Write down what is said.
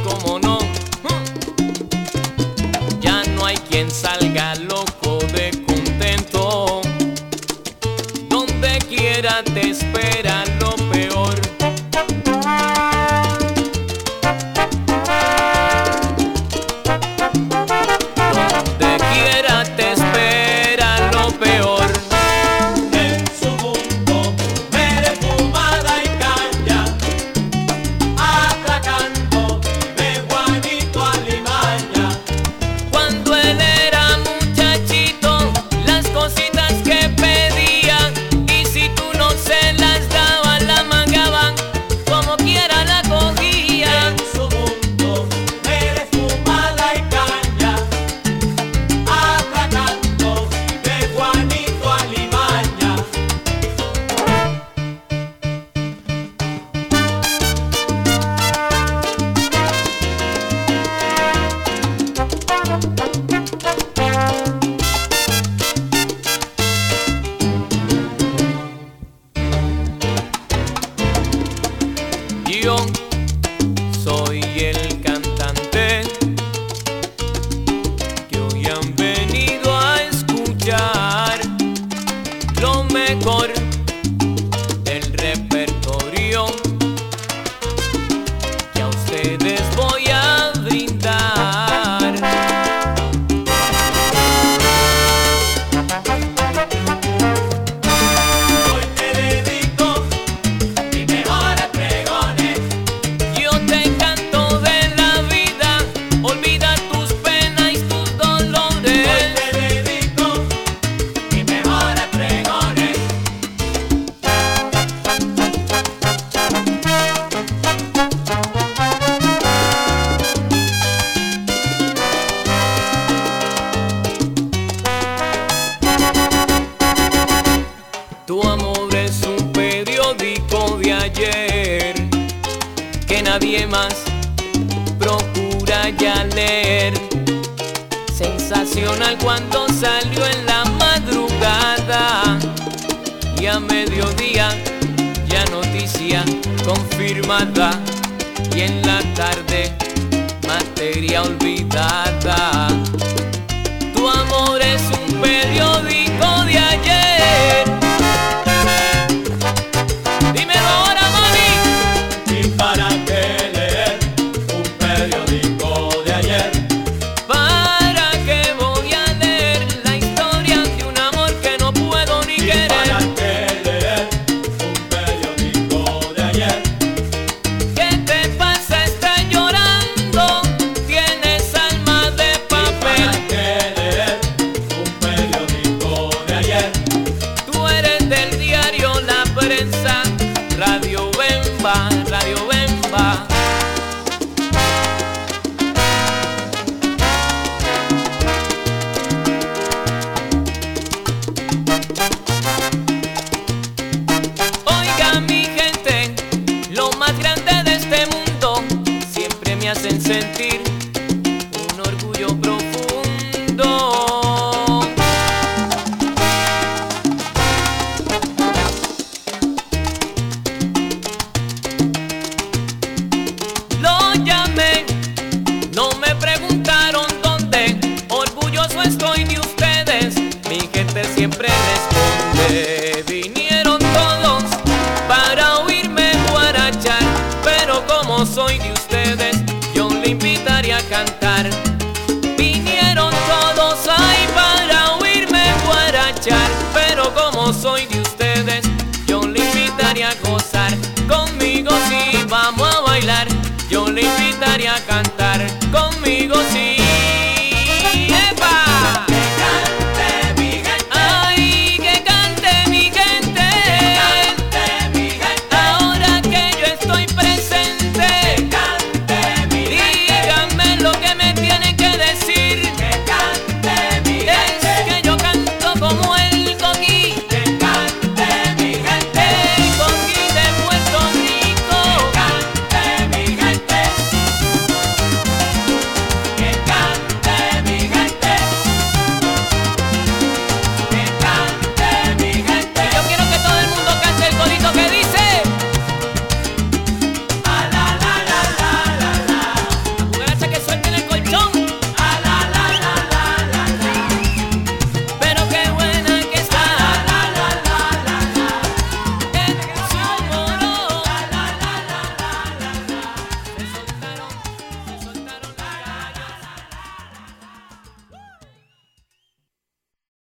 como no. Hmm. Ya no hay quien salga. Más procura ya leer. Sensacional cuando salió en la madrugada y a mediodía ya noticia confirmada y en la tarde materia olvidada. Radio Bemba. Oiga mi gente, lo más grande de este mundo siempre me hacen sentir un orgullo propio. siempre responde. Vinieron todos para oírme guarachar, pero como soy de ustedes, yo le invitaría a cantar. Vinieron todos ahí para oírme guarachar, pero como soy de ustedes.